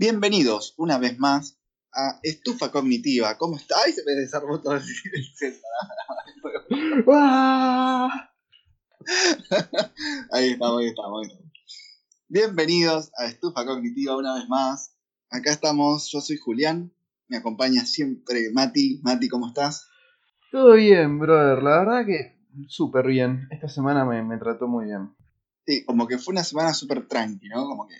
Bienvenidos una vez más a Estufa Cognitiva. ¿Cómo está? ¡Ay, se me desarmó todo el. Ahí estamos, ahí estamos, ahí estamos. Bienvenidos a Estufa Cognitiva una vez más. Acá estamos, yo soy Julián, me acompaña siempre Mati. Mati, ¿cómo estás? Todo bien, brother. La verdad que súper bien. Esta semana me, me trató muy bien. Sí, como que fue una semana súper tranqui, ¿no? Como que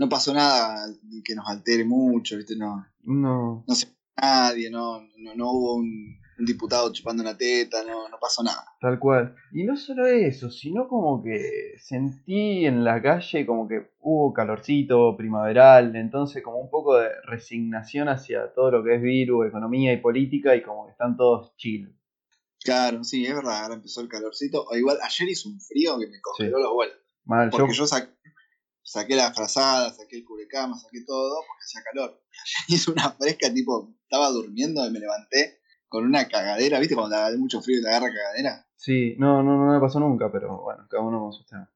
no pasó nada que nos altere mucho, ¿viste? No, No. no se nadie, no, no, no hubo un, un diputado chupando una teta, no, no pasó nada. Tal cual. Y no solo eso, sino como que sentí en la calle como que hubo calorcito primaveral, entonces como un poco de resignación hacia todo lo que es virus, economía y política y como que están todos chill. Claro, sí, es verdad, ahora empezó el calorcito. O igual ayer hizo un frío que me congeló los vuelos. Mal, yo, Porque yo saqué, saqué la frazada, saqué el cubrecama, saqué todo, porque hacía calor. Hizo una fresca, tipo, estaba durmiendo y me levanté con una cagadera, ¿viste? Cuando te mucho frío y te agarra cagadera. sí, no, no, no me pasó nunca, pero bueno, cada uno con sus temas.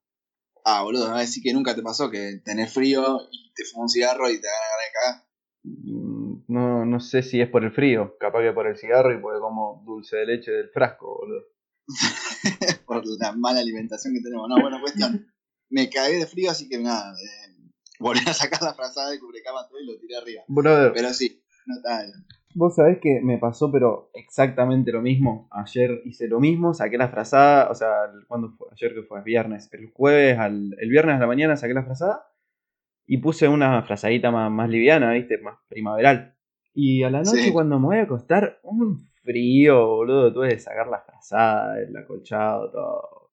Ah, boludo, a decir que nunca te pasó que tenés frío y te fumas un cigarro y te agarra de cagar. Mm, No, no sé si es por el frío, capaz que por el cigarro y porque como dulce de leche del frasco, boludo. por la mala alimentación que tenemos. No, bueno, cuestión. Me cagué de frío, así que nada. eh, volví a sacar la frazada del cubrecama todo y lo tiré arriba. Brother, Pero sí, no tal. Vos sabés que me pasó, pero exactamente lo mismo. Ayer hice lo mismo, saqué la frazada, o sea, ¿cuándo fue? Ayer que fue, viernes. El jueves, al, el viernes a la mañana saqué la frazada y puse una frazadita más, más liviana, ¿viste? Más primaveral. Y a la noche Sí. cuando me voy a acostar, un frío, boludo. Tuve que sacar la frazada, el acolchado, todo.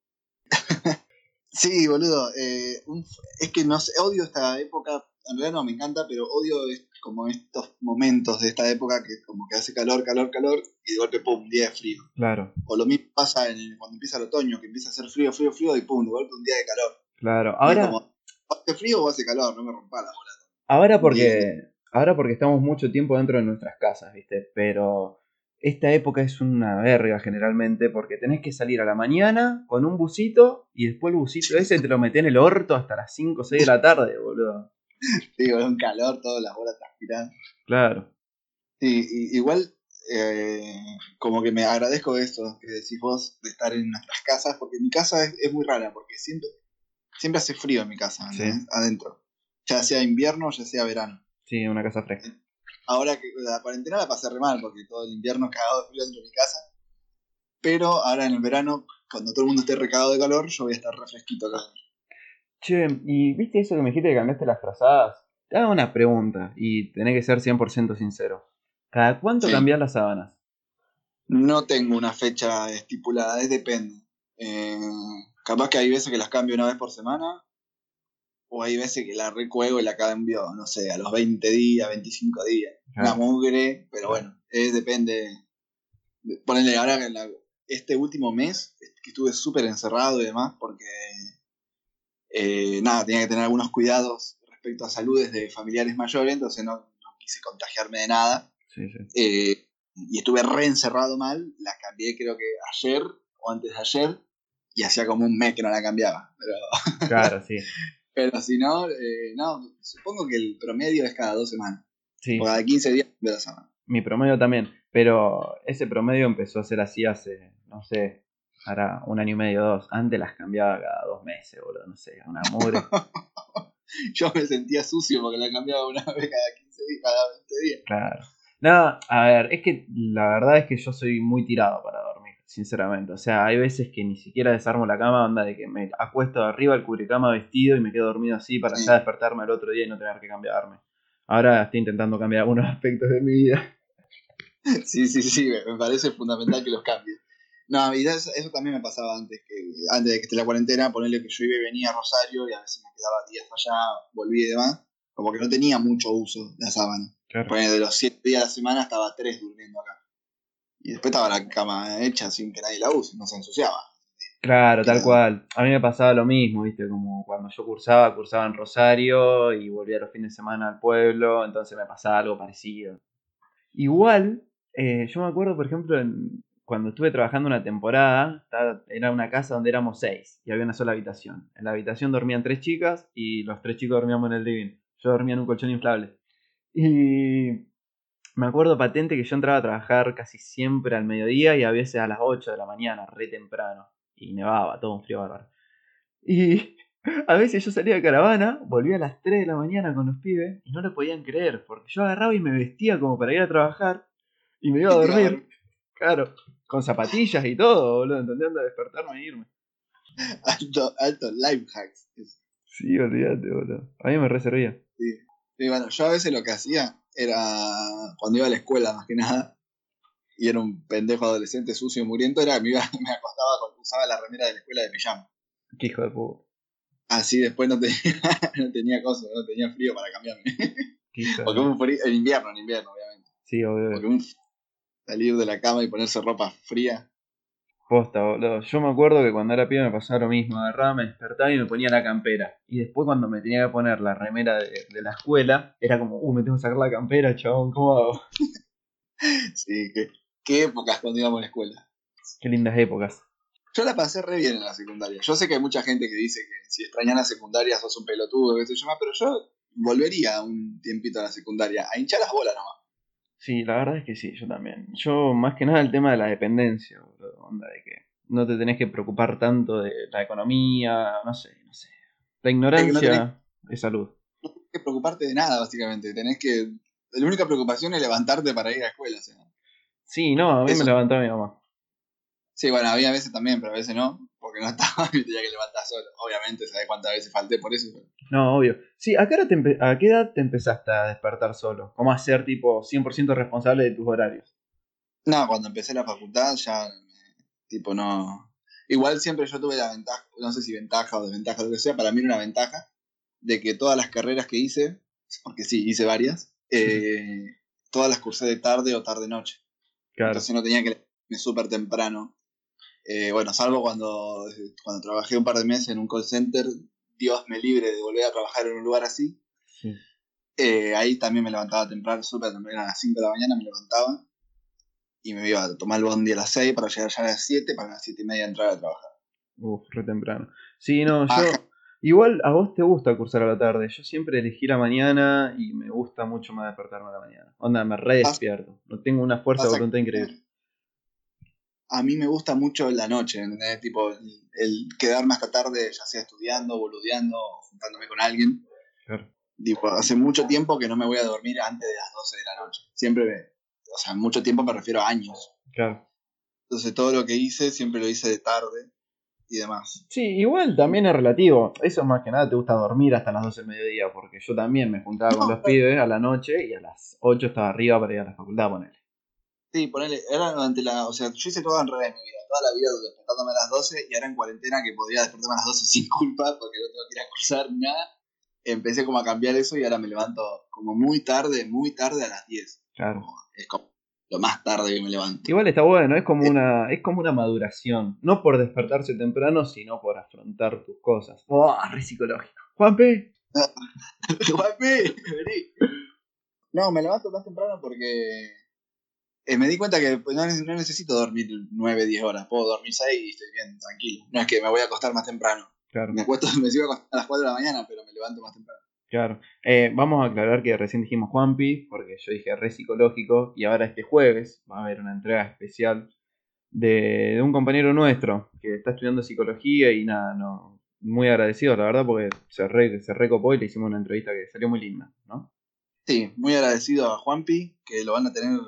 Sí, boludo. eh, un- es que no sé, odio esta época. En realidad no me encanta, pero odio es- como estos momentos de esta época que como que hace calor, calor, calor y de golpe, pum, un día de frío. Claro, O lo mismo pasa en el- cuando empieza el otoño, que empieza a hacer frío, frío, frío y pum, de golpe un día de calor. claro. Ahora, como, hace frío o hace calor, no me rompa la bola. Ahora porque, ahora porque estamos mucho tiempo dentro de nuestras casas, ¿viste? Pero esta época es una verga generalmente porque tenés que salir a la mañana con un busito y después el busito ese te lo metés en el orto hasta las 5 o 6 de la tarde, boludo. Sí, con un calor, todas las bolas transpirando. Claro. Sí, y- igual eh, como que me agradezco esto que decís vos de estar en nuestras casas, porque mi casa es, es muy rara, porque siempre, siempre hace frío en mi casa, Sí. adentro. Ya sea invierno, ya sea verano. Sí, una casa fresca. Ahora que la cuarentena la pasé re mal, porque todo el invierno cagado de frío dentro de mi casa. Pero ahora en el verano, cuando todo el mundo esté recagado de calor, yo voy a estar refresquito acá. Che, ¿y viste eso que me dijiste que cambiaste las frazadas? Te hago una pregunta y tenés que ser 100% sincero. ¿Cada cuánto Sí. cambias las sábanas? No tengo una fecha estipulada, es depende. Eh, capaz que hay veces que las cambio una vez por semana, o hay veces que la recuego y la cambio, no sé, a los 20 días, 25 días. Una mugre, pero bueno, eh, depende. Ponele ahora que en la- este último mes, que estuve súper encerrado y demás, porque eh, nada, tenía que tener algunos cuidados respecto a saludes de familiares mayores, entonces no, no quise contagiarme de nada. Sí, sí. Eh, y estuve re encerrado mal, la cambié creo que ayer o antes de ayer, y hacía como un mes que no la cambiaba. Pero, Claro, sí. pero si no, eh, no, supongo que el promedio es cada dos semanas, Sí. o cada 15 días de la semana. Mi promedio también, pero ese promedio empezó a ser así hace, no sé, hará un año y medio, dos. Antes las cambiaba cada dos meses, boludo, no sé, una mugre. Yo me sentía sucio porque la cambiaba una vez cada 15 días, cada 20 días. claro. No, a ver, es que la verdad es que yo soy muy tirado para sinceramente. O sea, hay veces que ni siquiera desarmo la cama, onda de que me acuesto arriba el cubrecama vestido y me quedo dormido así para Sí. ya despertarme el otro día y no tener que cambiarme. Ahora estoy intentando cambiar algunos aspectos de mi vida. Sí, sí, sí, me parece fundamental que los cambies. No, y eso, eso también me pasaba antes, que antes de que esté la cuarentena, ponerle que yo iba y venía a Rosario y a veces me quedaba días allá, volví y demás, como que no tenía mucho uso de la sábana. Claro. Ponele, de los 7 días a la semana estaba 3 durmiendo acá. Y después estaba la cama hecha sin que nadie la use, no se ensuciaba. Claro, tal cual. A mí me pasaba lo mismo, ¿viste? Como cuando yo cursaba, cursaba en Rosario y volvía los fines de semana al pueblo, entonces me pasaba algo parecido. Igual, eh, yo me acuerdo, por ejemplo, en- cuando estuve trabajando una temporada, era una casa donde éramos seis y había una sola habitación. En la habitación dormían tres chicas y los tres chicos dormíamos en el living. Yo dormía en un colchón inflable. Y me acuerdo patente que yo entraba a trabajar casi siempre al mediodía y a veces a las 8 de la mañana, re temprano. Y nevaba, todo un frío bárbaro. Y a veces yo salía de caravana, volvía a las 3 de la mañana con los pibes y no lo podían creer, porque yo agarraba y me vestía como para ir a trabajar y me iba a dormir. Claro, con zapatillas y todo, boludo, entendiendo despertarme e irme. Alto, alto life hacks. Sí, olvídate, boludo. A mí me reservía. Sí. sí, bueno, yo a veces lo que hacía era cuando iba a la escuela más que nada y era un pendejo adolescente sucio y muriento, era que me, iba, me acostaba cuando usaba la remera de la escuela de pijama. Qué hijo de puta. Así después no tenía, no tenía cosas, no tenía frío para cambiarme. Qué hijo de Porque un frío, en invierno, en invierno, obviamente. Sí, obvio. Porque un salir de la cama y ponerse ropa fría. Posta, boludo. Yo me acuerdo que cuando era pibe me pasaba lo mismo. Agarraba, me despertaba y me ponía la campera. Y después cuando me tenía que poner la remera de, de la escuela, era como, uh, me tengo que sacar la campera, chabón, ¿cómo hago? Sí, qué, qué épocas cuando íbamos a la escuela. Qué lindas épocas. Yo la pasé re bien en la secundaria. Yo sé que hay mucha gente que dice que si extrañas la secundaria sos un pelotudo, qué sé yo más, pero yo volvería un tiempito a la secundaria, a hinchar las bolas nomás. Sí, la verdad es que sí, yo también. Yo, más que nada, el tema de la dependencia, boludo. Onda de que no te tenés que preocupar tanto de la economía, no sé, no sé. La ignorancia es salud. No tenés que preocuparte de nada, básicamente. Tenés que. La única preocupación es levantarte para ir a la escuela. o sea. Sí, no, a mí Eso. me levantaba mi mamá. Sí, bueno, había veces también, pero a veces no, porque no estaba y tenía que levantar solo. Obviamente, ¿sabes cuántas veces falté por eso? Pero- No, obvio. Sí, ¿a qué, hora te ¿a qué edad te empezaste a despertar solo? ¿Cómo a ser tipo 100% responsable de tus horarios? No, cuando empecé la facultad ya, tipo, no. Igual siempre yo tuve la ventaja, no sé si ventaja o desventaja, lo que sea, para mí era una ventaja de que todas las carreras que hice, porque sí, hice varias, eh, todas las cursé de tarde o tarde-noche. Claro. Entonces no tenía que irme súper temprano. Eh, bueno, salvo cuando, cuando trabajé un par de meses en un call center, Dios me libre de volver a trabajar en un lugar así. Sí. Eh, ahí también me levantaba temprano, súper temprano, a las 5 de la mañana me levantaba y me iba a tomar el bondi a las 6 para llegar ya a las 7, para las 7 y media entrar a trabajar. Uf, re temprano. Sí, no, yo. Ajá. Igual a vos te gusta cursar a la tarde. Yo siempre elegí la mañana y me gusta mucho más despertarme a la mañana. Onda, me re despierto. No tengo una fuerza de voluntad increíble. A mí me gusta mucho la noche, ¿entendés? Tipo, el, el quedarme hasta tarde, ya sea estudiando, boludeando juntándome con alguien. Claro. Tipo, hace mucho tiempo que no me voy a dormir antes de las 12 de la noche. Siempre me, o sea, mucho tiempo me refiero a años. Claro. Entonces todo lo que hice siempre lo hice de tarde y demás. Sí, igual también es relativo. Eso más que nada te gusta dormir hasta las 12 del mediodía, porque yo también me juntaba con los pero- pibes a la noche y a las 8 estaba arriba para ir a la facultad, ponele. Sí, ponele, era durante la, o sea, yo hice todo en revés en mi vida, toda la vida despertándome a las 12 y ahora en cuarentena que podía despertarme a las 12 sin culpa porque no tengo que ir a cursar ni nada. Empecé como a cambiar eso y ahora me levanto como muy tarde, muy tarde a las 10. Claro. Es como lo más tarde que me levanto. Igual está bueno, es como una, es como una maduración. No por despertarse temprano, sino por afrontar tus cosas. ¡Oh, re psicológico! Juanpe, Guapi, vení. No, me levanto más temprano porque eh, me di cuenta que pues, no, no necesito dormir 9, 10 horas. Puedo dormir 6 y estoy bien, tranquilo. No es que me voy a acostar más temprano. Claro, Me acuesto, me sigo acostando a las 4 de la mañana, pero me levanto más temprano. Claro. Eh, vamos a aclarar que recién dijimos Juanpi, porque yo dije re psicológico, y ahora este jueves va a haber una entrega especial de, de un compañero nuestro que está estudiando psicología y nada, no, muy agradecido, la verdad, porque se, re, se recopó y le hicimos una entrevista que salió muy linda, ¿no? Sí, muy agradecido a Juanpi, que lo van a tener,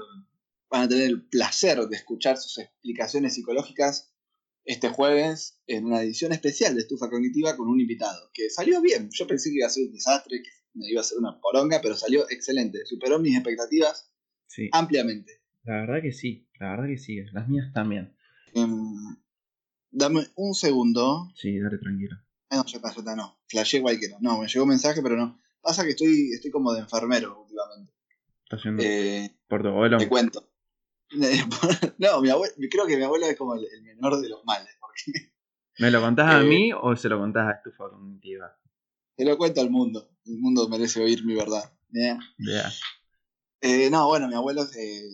van a tener el placer de escuchar sus explicaciones psicológicas este jueves en una edición especial de Estufa Cognitiva con un invitado, que salió bien. Yo pensé que iba a ser un desastre, que me iba a ser una poronga, pero salió excelente. Superó mis expectativas Sí, ampliamente. la verdad que sí, la verdad que sí, las mías también. Em, dame un segundo. Sí, dale tranquilo. Ah, no, ya está, ya está, no. Flashé cualquiera. No, me llegó un mensaje, pero no. Pasa que estoy, estoy como de enfermero últimamente. Está yendo Eh, por abuelo. Te cuento. No, mi abuelo, creo que mi abuelo es como el, el menor de los males, porque ¿Me lo contás a eh, mí o se lo contás a Estufa Cognitiva? se lo cuento al mundo. El mundo merece oír mi verdad. ¿eh? Eh, no, bueno, mi abuelo, eh,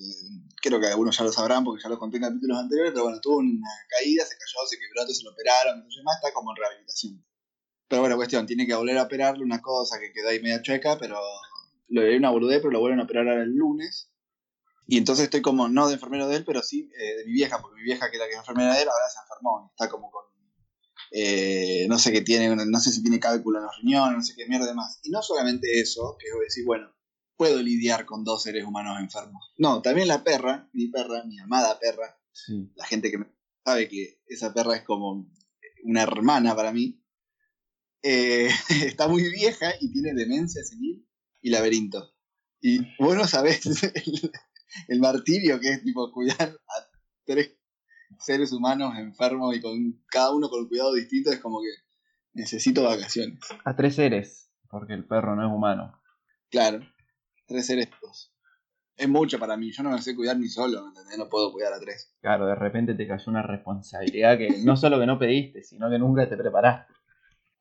creo que algunos ya lo sabrán porque ya lo conté en capítulos anteriores, pero bueno, tuvo una caída, se cayó, se quebró, entonces lo operaron, entonces más está como en rehabilitación. Pero bueno, cuestión, tiene que volver a operarle una cosa que quedó ahí media chueca, pero lo di una boludez, pero lo vuelven a operar ahora el lunes. Y entonces estoy como, no de enfermero de él, pero sí eh, de mi vieja, porque mi vieja, que es la que es enfermera de él, ahora se enfermó. Está como con, eh, no sé qué tiene, no sé si tiene cálculo en los riñones, no sé qué mierda más. Y no solamente eso, que es decir, bueno, puedo lidiar con dos seres humanos enfermos. No, también la perra, mi perra, mi amada perra, Sí. la gente que me sabe que esa perra es como una hermana para mí, eh, está muy vieja y tiene demencia senil y laberinto. Y vos no sabés el, el martirio que es tipo cuidar a tres seres humanos enfermos y con cada uno con cuidado distinto, es como que necesito vacaciones. A tres seres, porque el perro no es humano. Claro, tres seres. dos. Es mucho para mí, yo no me sé cuidar ni solo, ¿me entendés? No puedo cuidar a tres. Claro, de repente te cayó una responsabilidad que no solo que no pediste, sino que nunca te preparaste.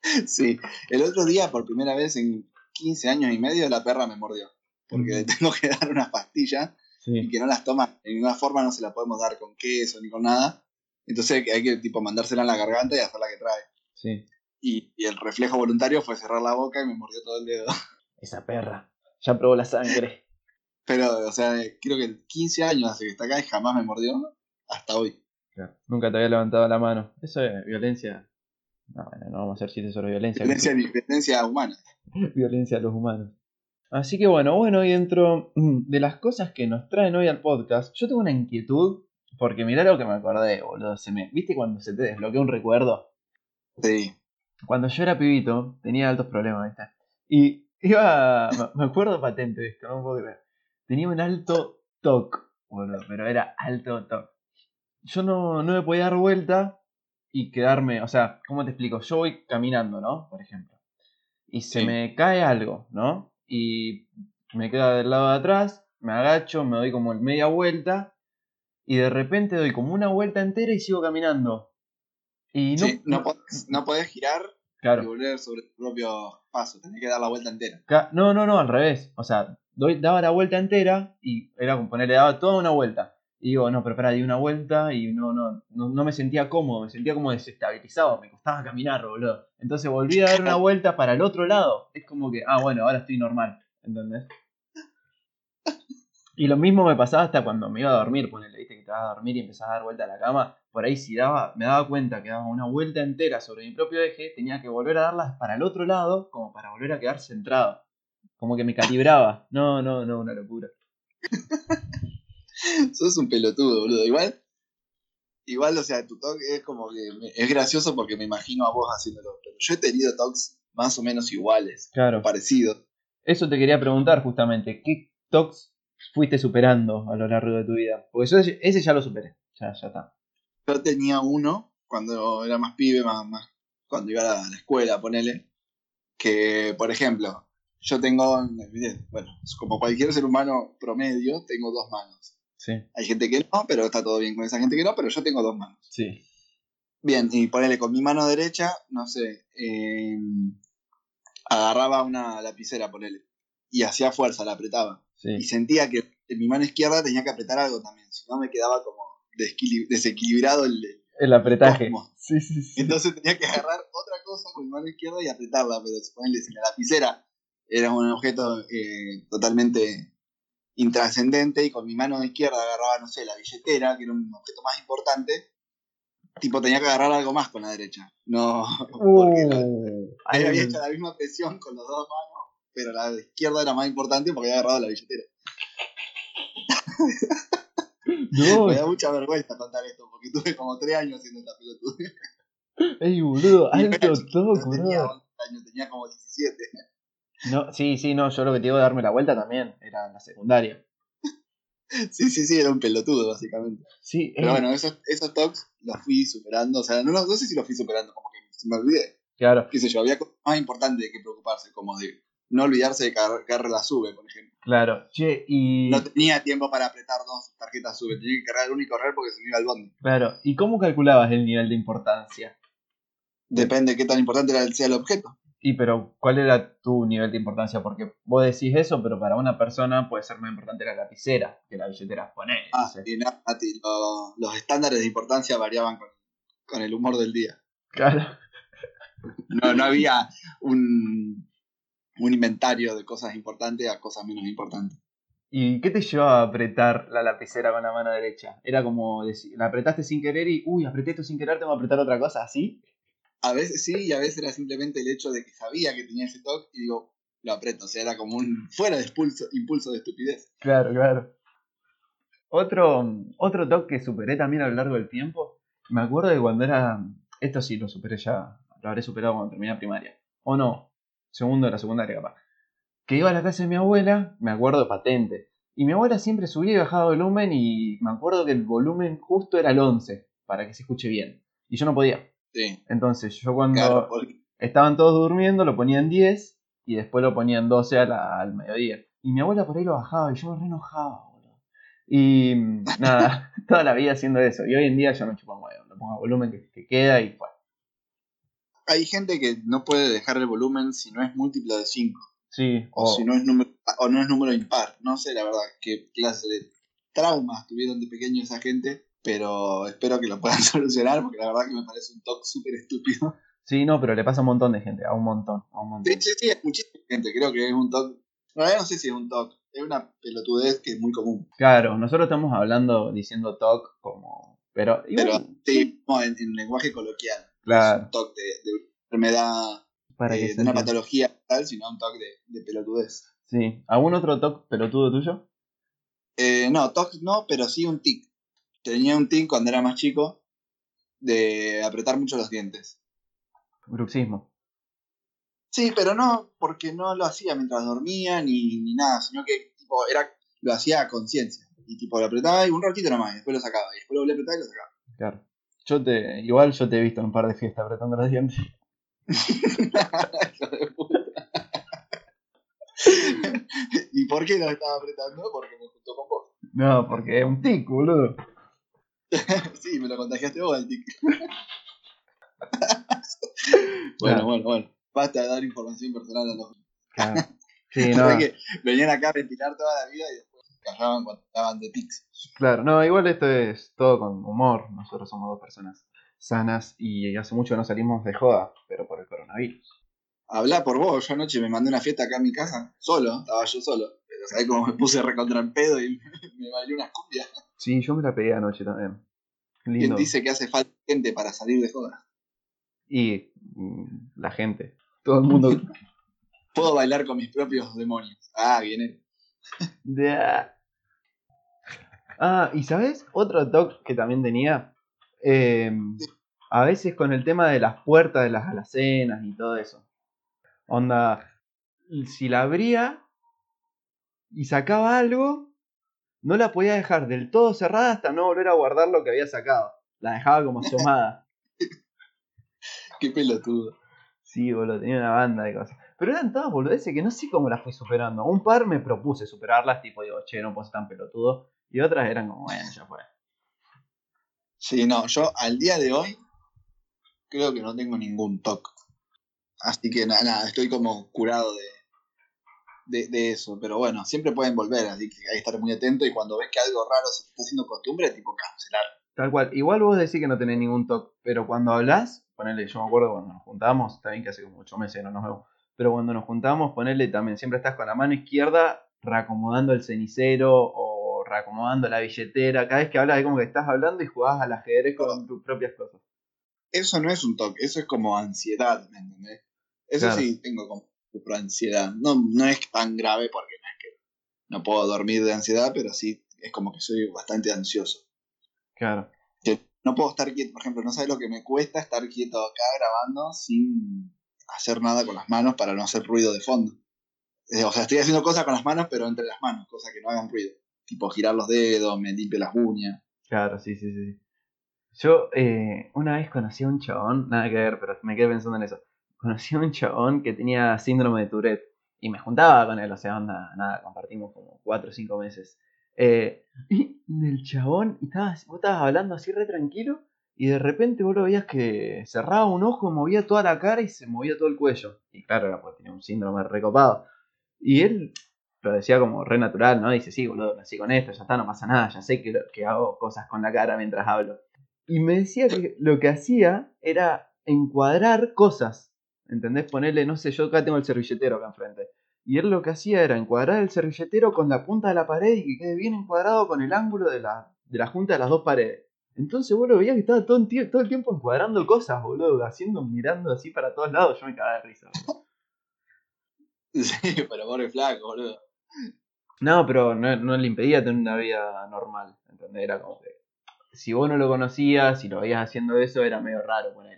Sí, el otro día, por primera vez en 15 años y medio, la perra me mordió. Porque le tengo que dar unas pastillas y que no las toma de ninguna forma, no se la podemos dar con queso ni con nada. Entonces hay que tipo mandársela en la garganta y hacerla que trae. sí. Y, y el reflejo voluntario fue cerrar la boca y me mordió todo el dedo. Esa perra. Ya probó la sangre. Pero, o sea, creo que 15 años hace que está acá y jamás me mordió hasta hoy. Nunca te había levantado la mano. Eso es violencia. No, bueno, no vamos a hacer chistes sobre violencia. Violencia, violencia humana. violencia a los humanos. Así que bueno, bueno, y dentro de las cosas que nos traen hoy al podcast, yo tengo una inquietud, porque mirá lo que me acordé, boludo. Se me, ¿Viste cuando se te desbloquea un recuerdo? Sí. Cuando yo era pibito, tenía altos problemas, ¿viste? Y iba, me- me acuerdo patente de esto, no me puedo creer. Tenía un alto TOC, boludo, pero era alto TOC. Yo no, no me podía dar vuelta y quedarme, o sea, ¿cómo te explico? Yo voy caminando, ¿no? Por ejemplo. Y se Sí. me cae algo, ¿no? Y me queda del lado de atrás, me agacho, me doy como media vuelta y de repente doy como una vuelta entera y sigo caminando. Y no, Sí, no, podés, no podés girar claro. y volver sobre tu propio paso, tenés que dar la vuelta entera. No, no, no, al revés. O sea, doy, daba la vuelta entera y era como ponerle, daba toda una vuelta. Y digo, no, pero espera, di una vuelta y no, no, no, no me sentía cómodo, me sentía como desestabilizado, me costaba caminar, boludo. Entonces volví a dar una vuelta para el otro lado. Es como que, ah, bueno, ahora estoy normal, ¿entendés? Y lo mismo me pasaba hasta cuando me iba a dormir, ponele, viste que te vas a dormir y empezás a dar vuelta a la cama. Por ahí si daba, me daba cuenta que daba una vuelta entera sobre mi propio eje, tenía que volver a darlas para el otro lado, como para volver a quedar centrado. Como que me calibraba. No, no, no, una locura. Sos un pelotudo, boludo. Igual, igual, o sea, tu talk es como que me- es gracioso porque me imagino a vos haciéndolo. Pero yo he tenido talks más o menos iguales, Claro. parecidos. Eso te quería preguntar justamente. ¿Qué tocs fuiste superando a lo largo de tu vida? Porque yo ese ya lo superé. Ya, ya está. Yo tenía uno cuando era más pibe, más, más cuando iba a la, escuela, ponele, que, por ejemplo, yo tengo, bueno, como cualquier ser humano promedio, tengo dos manos. Sí, Hay gente que no, pero está todo bien con esa gente que no, pero yo tengo dos manos. sí. Bien, y ponele con mi mano derecha, no sé, eh, agarraba una lapicera, ponele, y hacía fuerza, la apretaba. Y sentía que en mi mano izquierda tenía que apretar algo también, si no me quedaba como desequilibrado el, El apretaje. Sí, sí, sí. Entonces tenía que agarrar otra cosa con mi mano izquierda y apretarla, pero ponele, si la lapicera era un objeto eh, totalmente intrascendente y con mi mano izquierda agarraba, no sé, la billetera, que era un objeto más importante, tipo tenía que agarrar algo más con la derecha. No, porque la- Uh, ahí hay había hecho la misma presión con las dos manos, pero la izquierda era más importante porque había agarrado la billetera. No, Me da mucha vergüenza contar esto, porque tuve como tres años haciendo esta pelotuda. ey, boludo, alto no tenía boludo. 11 años, tenía como 17. No, sí, sí, no, yo lo que te digo de darme la vuelta también, era en la secundaria. Sí, sí, sí, era un pelotudo, básicamente. Sí, Pero ey, bueno, esos, esos talks los fui superando. O sea, no, no, no sé si los fui superando, como que se me olvidé. claro, Qué sé yo, había cosas más importantes que preocuparse, como de no olvidarse de car- cargar la sube, por ejemplo. claro. Che, y. No tenía tiempo para apretar dos tarjetas sube, tenía que cargar una y correr porque se me iba al bondi. Claro, ¿y cómo calculabas el nivel de importancia? Depende de qué tan importante era, sea el objeto. Y pero, ¿cuál era tu nivel de importancia? Porque vos decís eso, pero para una persona puede ser más importante la lapicera que la billetera. Poné. Ah, no Mati, lo- los estándares de importancia variaban con, con el humor del día. Claro. No, no había un, un inventario de cosas importantes a cosas menos importantes. ¿Y qué te llevó a apretar la lapicera con la mano derecha? Era como, decir, la apretaste sin querer y, uy, apreté esto sin querer, tengo que apretar otra cosa, ¿así? A veces sí, y a veces era simplemente el hecho de que sabía que tenía ese toque y digo, lo aprieto. O sea, era como un fuera de impulso, impulso de estupidez. Claro, claro. Otro, otro toque que superé también a lo largo del tiempo, me acuerdo de cuando era, esto sí lo superé ya, lo habré superado cuando terminé la primaria, o no, segundo de la secundaria capaz, que iba a la casa de mi abuela, me acuerdo patente, y mi abuela siempre subía y bajaba volumen y me acuerdo que el volumen justo era el 11, para que se escuche bien, y yo no podía. Sí. Entonces yo cuando Claro, porque- estaban todos durmiendo lo ponía en 10 y después lo ponía en 12 a la- al mediodía. Y mi abuela por ahí lo bajaba y yo me re enojaba, boludo. Y mm, nada, toda la vida haciendo eso. Y hoy en día yo no chupo un huevo, lo pongo a volumen que, que queda y fue. hay gente que no puede dejar el volumen si no es múltiplo de 5. Sí, O o, si no es número, o no es número impar. No sé la verdad qué clase de traumas tuvieron de pequeño esa gente, pero espero que lo puedan solucionar porque la verdad que me parece un toque súper estúpido. sí, no, pero le pasa a un montón de gente, a un montón, a un montón. Sí, sí, sí, es muchísima gente, creo que es un toque. Realidad no sé si es un toque, es una pelotudez que es muy común. Claro, nosotros estamos hablando, diciendo TOC como... Pero, Pero sí, no, en, en lenguaje coloquial. Es claro, un toque de, de enfermedad, para eh, de una patología tal, sino un toque de, de pelotudez. Sí, ¿algún otro TOC pelotudo tuyo? Eh, no, TOC no, pero sí un tic. Tenía un tic cuando era más chico de apretar mucho los dientes. Bruxismo. Sí, pero no porque no lo hacía mientras dormía ni, ni nada, sino que tipo, era, lo hacía a conciencia. Y tipo lo apretaba y un ratito nomás, y después lo sacaba. Y después lo volvía a apretar y lo sacaba. Claro. Yo te, igual yo te he visto en un par de fiestas apretando los dientes. ¿Y por qué lo estaba apretando? Porque me juntó con vos. No, porque es un tic, boludo. sí, me lo contagiaste vos al tic. bueno, Claro. bueno, bueno. Basta de dar información personal a los Claro. Sí, no, que venían acá a ventilar toda la vida y después callaban cuando estaban de tics. claro. No, igual esto es todo con humor. Nosotros somos dos personas sanas y hace mucho no salimos de joda, pero por el coronavirus. Habla por vos, yo anoche me mandé una fiesta acá en mi casa, solo, estaba yo solo. Pero sabés cómo me puse recontra en pedo y me bailé unas cumbias. Sí, yo me la pegué anoche también. ¿Quién Lindo. dice que hace falta gente para salir de joda? Y mm, la gente. Todo el mundo. Puedo bailar con mis propios demonios. Ah, viene. De- Ah, y ¿sabes? Otro toque que también tenía. eh, a veces con el tema de las puertas de las alacenas y todo eso. Onda, si la abría y sacaba algo, no la podía dejar del todo cerrada hasta no volver a guardar lo que había sacado. La dejaba como asomada. Qué pelotudo. Sí, boludo, tenía una banda de cosas. Pero eran todas boludeces que no sé cómo las fui superando. Un par me propuse superarlas, tipo, digo, che, no puedo ser tan pelotudo. Y otras eran como, bueno, ya fue. Sí, no, yo al día de hoy creo que no tengo ningún toque. Así que nada, nada, estoy como curado de, de, de eso. Pero bueno, siempre pueden volver, así que hay que estar muy atento y cuando ves que algo raro se te está haciendo costumbre, tipo cancelar. Tal cual. Igual vos decís que no tenés ningún toque, pero cuando hablas, ponele, yo me acuerdo cuando nos juntamos, está bien que hace como 8 meses no nos vemos, pero cuando nos juntamos, ponele también, siempre estás con la mano izquierda reacomodando el cenicero o reacomodando la billetera. Cada vez que hablas es como que estás hablando y jugás al ajedrez con tus propias cosas. Eso no es un toque, eso es como ansiedad, ¿me entendés? Eso Claro. sí tengo como ansiedad. No, no es tan grave porque no es que no puedo dormir de ansiedad, pero sí es como que soy bastante ansioso. Claro. que no puedo estar quieto, por ejemplo, no sabes lo que me cuesta estar quieto acá grabando sin hacer nada con las manos para no hacer ruido de fondo. Eh, O sea, estoy haciendo cosas con las manos, pero entre las manos, cosas que no hagan ruido. Tipo girar los dedos, me limpio las uñas. Claro, sí, sí, sí. Yo eh, una vez conocí a un chabón, nada que ver, pero me quedé pensando en eso. Conocí a un chabón que tenía síndrome de Tourette y me juntaba con él, o sea, onda, nada, compartimos como 4 o 5 meses. Eh, y el chabón, y estabas, vos estabas hablando así re tranquilo y de repente vos lo veías que cerraba un ojo, movía toda la cara y se movía todo el cuello. Y claro, era porque tenía un síndrome recopado. Y él lo decía como re natural, ¿no? Dice, sí, boludo, nací con esto, ya está, no pasa nada, ya sé que, que hago cosas con la cara mientras hablo. Y me decía que lo que hacía era encuadrar cosas ¿Entendés? Ponerle, no sé, yo acá tengo el servilletero acá enfrente. Y él lo que hacía era encuadrar el servilletero con la punta de la pared y que quede bien encuadrado con el ángulo de la, de la junta de las dos paredes. Entonces vos lo veías que estaba todo, todo el tiempo encuadrando cosas, boludo, haciendo, mirando así para todos lados. Yo me cagaba de risa. boludo. Sí, pero pobre flaco, boludo. No, pero no, no le impedía tener una vida normal. ¿Entendés? Era como que. Si vos no lo conocías, si lo veías haciendo eso, era medio raro ponele. Pero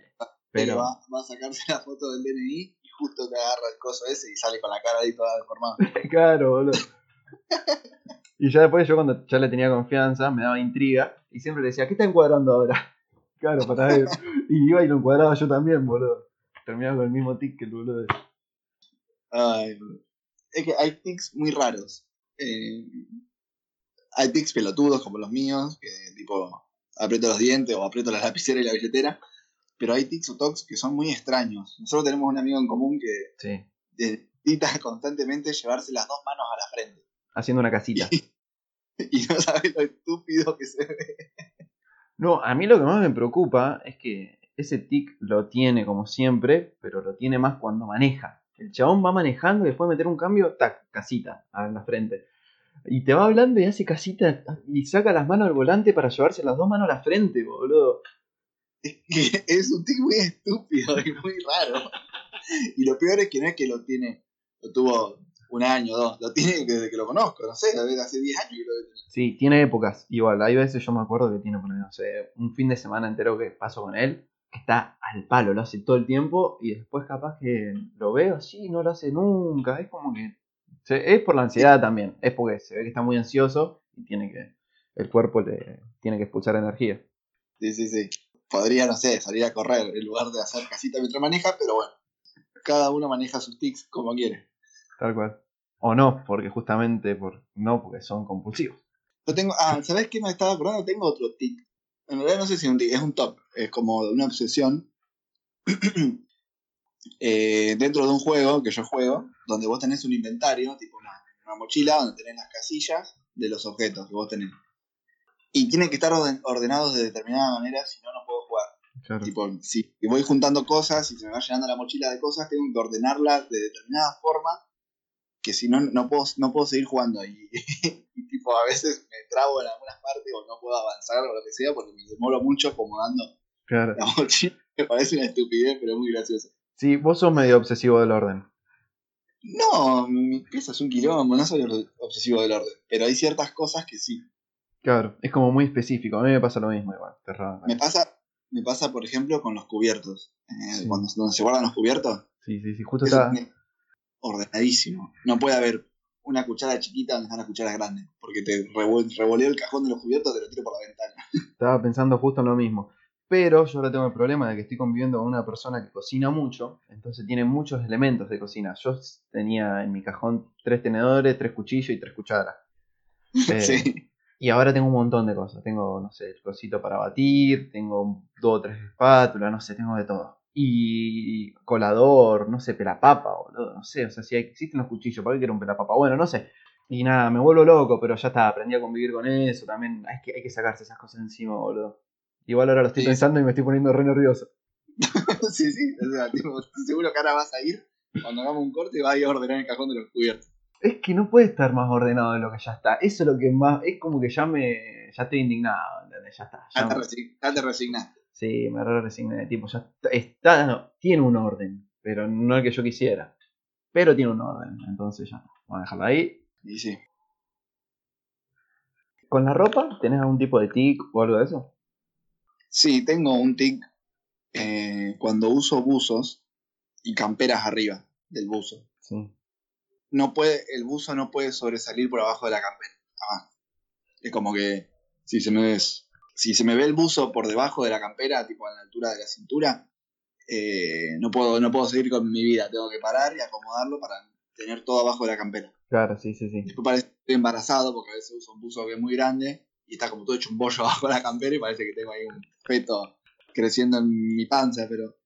Pero. va, va a sacarse la foto del DNI y justo te agarra el coso ese y sale con la cara ahí toda deformada. Claro, boludo. Y ya después yo cuando ya le tenía confianza, me daba intriga y siempre le decía, ¿qué está encuadrando ahora? Claro, para ver. Y iba y lo encuadraba yo también, boludo. Terminaba con el mismo tic que el boludo. Ay, boludo. es que hay tics muy raros. Eh, hay tics pelotudos como los míos, que tipo aprieto los dientes o aprieto la lapicera y la billetera. Pero hay tics o tocs que son muy extraños. Nosotros tenemos un amigo en común que Sí. necesita constantemente llevarse las dos manos a la frente. Haciendo una casita. Y no sabe lo estúpido que se ve. No, a mí lo que más me preocupa es que ese tic lo tiene como siempre, pero lo tiene más cuando maneja. El chabón va manejando y después de meter un cambio, tac, casita en la frente. Y te va hablando y hace casita y saca las manos al volante para llevarse las dos manos a la frente, boludo. Es que es un tic muy estúpido y muy raro. Y lo peor es que no es que lo tiene, lo tuvo un año, dos, lo tiene desde que lo conozco, no sé, hace 10 años que lo tener. Sí, tiene épocas. Igual, hay veces yo me acuerdo que tiene, por no sé, un fin de semana entero que paso con él, que está al palo, lo hace todo el tiempo y después capaz que lo veo así, no lo hace nunca. Es como que. es por la ansiedad también, es porque se ve que está muy ansioso y tiene que. El cuerpo le tiene que expulsar energía. Sí, sí, sí. Podría, no sé, salir a correr en lugar de hacer casita mientras maneja, pero bueno. Cada uno maneja sus tics como quiere. Tal cual. O no, porque justamente por no, porque son compulsivos. Yo tengo, ah, ¿sabes qué me estaba acordando? Tengo otro tic. En realidad no sé si es un tic, es un top. Es como una obsesión. Eh, dentro de un juego que yo juego, donde vos tenés un inventario, tipo una, una mochila donde tenés las casillas de los objetos que vos tenés. Y tienen que estar orden- ordenados de determinada manera, si no, no. Claro. Tipo, si voy juntando cosas y se me va llenando la mochila de cosas, tengo que ordenarlas de determinada forma, que si no, no puedo, no puedo seguir jugando. Y, y, tipo, a veces me trabo en algunas partes o no puedo avanzar o lo que sea porque me demoro mucho acomodando Claro. la mochila. Me parece una estupidez, pero es muy gracioso. Sí, vos sos medio obsesivo del orden. No, mi pieza es un quilombo, no soy obsesivo del orden, pero hay ciertas cosas que sí. Claro, es como muy específico. A mí me pasa lo mismo igual. Me pasa, me pasa por ejemplo, con los cubiertos. Eh, Sí. Cuando donde se guardan los cubiertos, Sí, sí, sí. Justo está. ordenadísimo. No puede haber una cuchara chiquita donde están las cucharas grandes. Porque te revol- revoleo el cajón de los cubiertos, te lo tiro por la ventana. Estaba pensando justo en lo mismo. Pero yo ahora tengo el problema de que estoy conviviendo con una persona que cocina mucho, entonces tiene muchos elementos de cocina. Yo tenía en mi cajón tres tenedores, tres cuchillos y tres cucharas. Eh, Sí. Y ahora tengo un montón de cosas. Tengo, no sé, el cosito para batir, tengo dos o tres espátulas, no sé, tengo de todo. Y colador, no sé, pelapapa, boludo, no sé. O sea, si hay- existen los cuchillos, ¿para qué quiero un pelapapa? Bueno, no sé. Y nada, me vuelvo loco, pero ya está, aprendí a convivir con eso. También hay que, hay que sacarse esas cosas encima, boludo. Igual ahora lo estoy Sí. pensando y me estoy poniendo re nervioso. sí, sí. O sea, tipo, seguro que ahora vas a ir, cuando hagamos un corte, vas a ir a ordenar el cajón de los cubiertos. Es que no puede estar más ordenado de lo que ya está. Eso es lo que más. Es como que ya me. Ya estoy indignado, ¿entendés? Ya está. ya Ya te, me- ya te resignaste. Sí, me re resigné. Tipo, ya está, está- no, tiene un orden, pero no el que yo quisiera. Pero tiene un orden, entonces ya. Vamos a dejarlo ahí. Y sí. ¿Con la ropa tenés algún tipo de tic o algo de eso? Sí, tengo un tic eh, cuando uso buzos y camperas arriba del buzo. Sí. No puede, el buzo no puede sobresalir por abajo de la campera. Jamás. Es como que si se me ves, si se me ve el buzo por debajo de la campera, tipo a la altura de la cintura, eh, no puedo, no puedo seguir con mi vida. Tengo que parar y acomodarlo para tener todo abajo de la campera. Claro, sí, sí, sí. Después parece que estoy embarazado porque a veces uso un buzo que es muy grande y está como todo hecho un bollo abajo de la campera y parece que tengo ahí un feto creciendo en mi panza, pero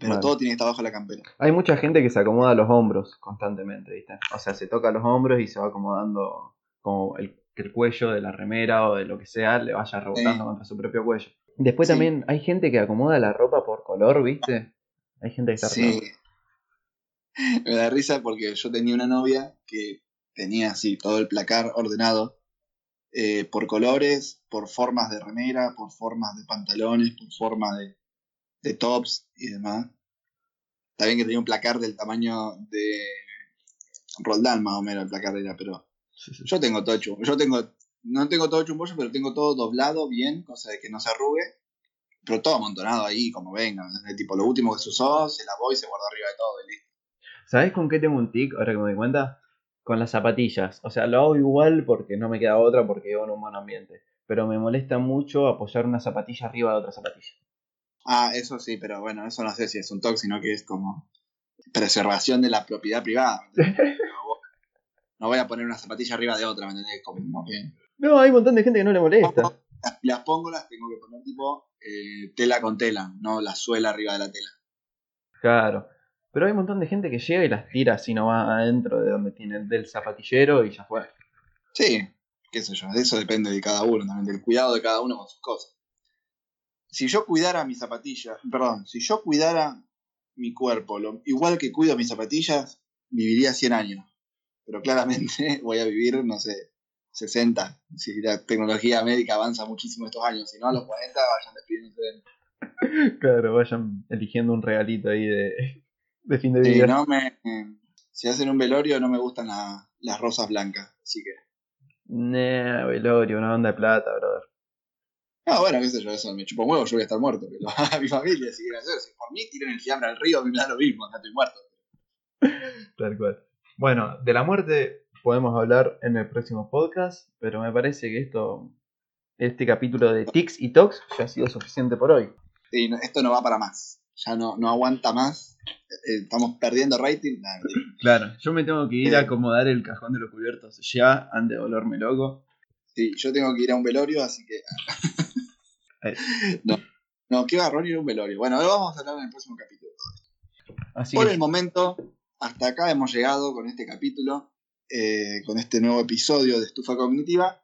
pero Vale. todo tiene que estar abajo de la campera. Hay mucha gente que se acomoda los hombros constantemente, ¿viste? O sea, se toca los hombros y se va acomodando como el, que el cuello de la remera o de lo que sea le vaya rebotando Sí. contra su propio cuello. Después Sí. también hay gente que acomoda la ropa por color, ¿viste? Hay gente que está Sí. Me da risa porque yo tenía una novia que tenía así todo el placar ordenado eh, por colores, por formas de remera, por formas de pantalones, por formas de, de tops y demás. Está bien que tenía un placar del tamaño de Roldán más o menos el placar era, pero Sí, sí. yo tengo todo hecho. Yo tengo, no tengo todo hecho un bollo, pero tengo todo doblado bien, cosa de que no se arrugue. Pero todo amontonado ahí, como venga. ¿entendés? Tipo, lo último que se usó, se lavó y se guardó arriba de todo y listo. ¿Sabés con qué tengo un tic ahora que me doy cuenta? Con las zapatillas. O sea, lo hago igual porque no me queda otra porque vivo en un buen ambiente. Pero me molesta mucho apoyar una zapatilla arriba de otra zapatilla. Ah, eso sí, pero bueno, eso no sé si es un toque, sino que es como preservación de la propiedad privada. No voy- No a poner una zapatilla arriba de otra, ¿me entendés? Como que No, hay un montón de gente que no le molesta. las, las pongo, las tengo que poner tipo eh, tela con tela, no la suela arriba de la tela. Claro. Pero hay un montón de gente que llega y las tira así nomás adentro de donde tiene del zapatillero y ya fue. Sí, qué sé yo, de eso depende de cada uno también, del cuidado de cada uno con sus cosas. Si yo cuidara mis zapatillas, perdón, si yo cuidara mi cuerpo, lo, igual que cuido mis zapatillas, viviría 100 años. Pero claramente voy a vivir, no sé, 60. Si la tecnología médica avanza muchísimo estos años, si no a los 40 vayan despidiéndose. Claro, vayan eligiendo un regalito ahí de, de fin de Sí, vida. no me, si hacen un velorio no me gustan la- las rosas blancas, así que... Nah, velorio, una onda de plata, brother. Ah, bueno, qué sé yo, eso me chupa un huevo, yo voy a estar muerto. Pero a mi familia, si quieren hacer, si por mí tiren el fiambre al río, a mí me da lo mismo, acá estoy muerto. Tal cual. Bueno, de la muerte podemos hablar en el próximo podcast, pero me parece que esto, este capítulo de Tics y Tox ya ha sido suficiente por hoy. Sí, no- esto no va para más. Ya no, no aguanta más. Eh, estamos perdiendo rating. Nah. Claro, yo me tengo que ir Eh. a acomodar el cajón de los cubiertos ya, antes de volverme loco. sí, yo tengo que ir a un velorio, así que. No, no, qué garrón ir a un velorio. Bueno, ahora vamos a hablar en el próximo capítulo. Así Por el momento, hasta acá hemos llegado con este capítulo, eh, con este nuevo episodio de Estufa Cognitiva.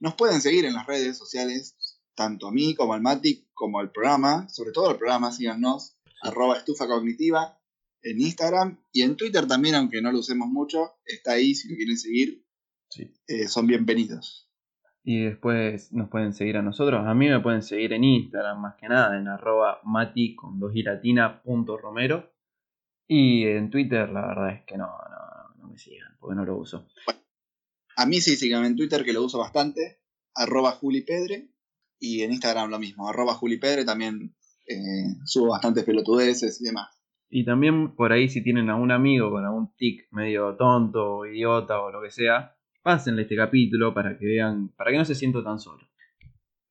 Nos pueden seguir en las redes sociales, tanto a mí como al Matic, como al programa, sobre todo al programa, síganos, arroba estufa cognitiva en Instagram y en Twitter también, aunque no lo usemos mucho, está ahí si lo quieren seguir, Sí. eh, son bienvenidos. Y después nos pueden seguir a nosotros. A mí me pueden seguir en Instagram, más que nada, en arroba mati con dos latina punto romero. Y en Twitter, la verdad es que no, no, no me sigan, porque no lo uso. A mí sí, síganme en Twitter, que lo uso bastante, arroba julipedre, y en Instagram lo mismo, arroba julipedre, también eh, subo bastantes pelotudeces y demás. Y también por ahí si tienen a un amigo con algún tic medio tonto o idiota o lo que sea, pásenle este capítulo para que vean, para que no se sienta tan solo.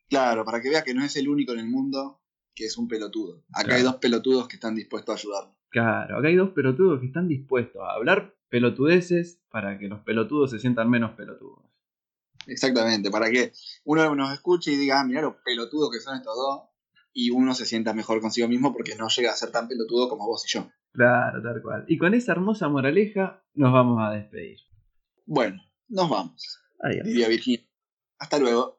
Claro, para que vea que no es el único en el mundo que es un pelotudo. Acá Claro. hay dos pelotudos que están dispuestos a ayudarlo. Claro, acá hay dos pelotudos que están dispuestos a hablar pelotudeces para que los pelotudos se sientan menos pelotudos. Exactamente, para que uno nos escuche y diga, ah, mirá lo pelotudos que son estos dos, y uno se sienta mejor consigo mismo porque no llega a ser tan pelotudo como vos y yo. Claro, tal cual. Y con esa hermosa moraleja nos vamos a despedir. Bueno, nos vamos, Adiós. diría Virginia. Hasta luego.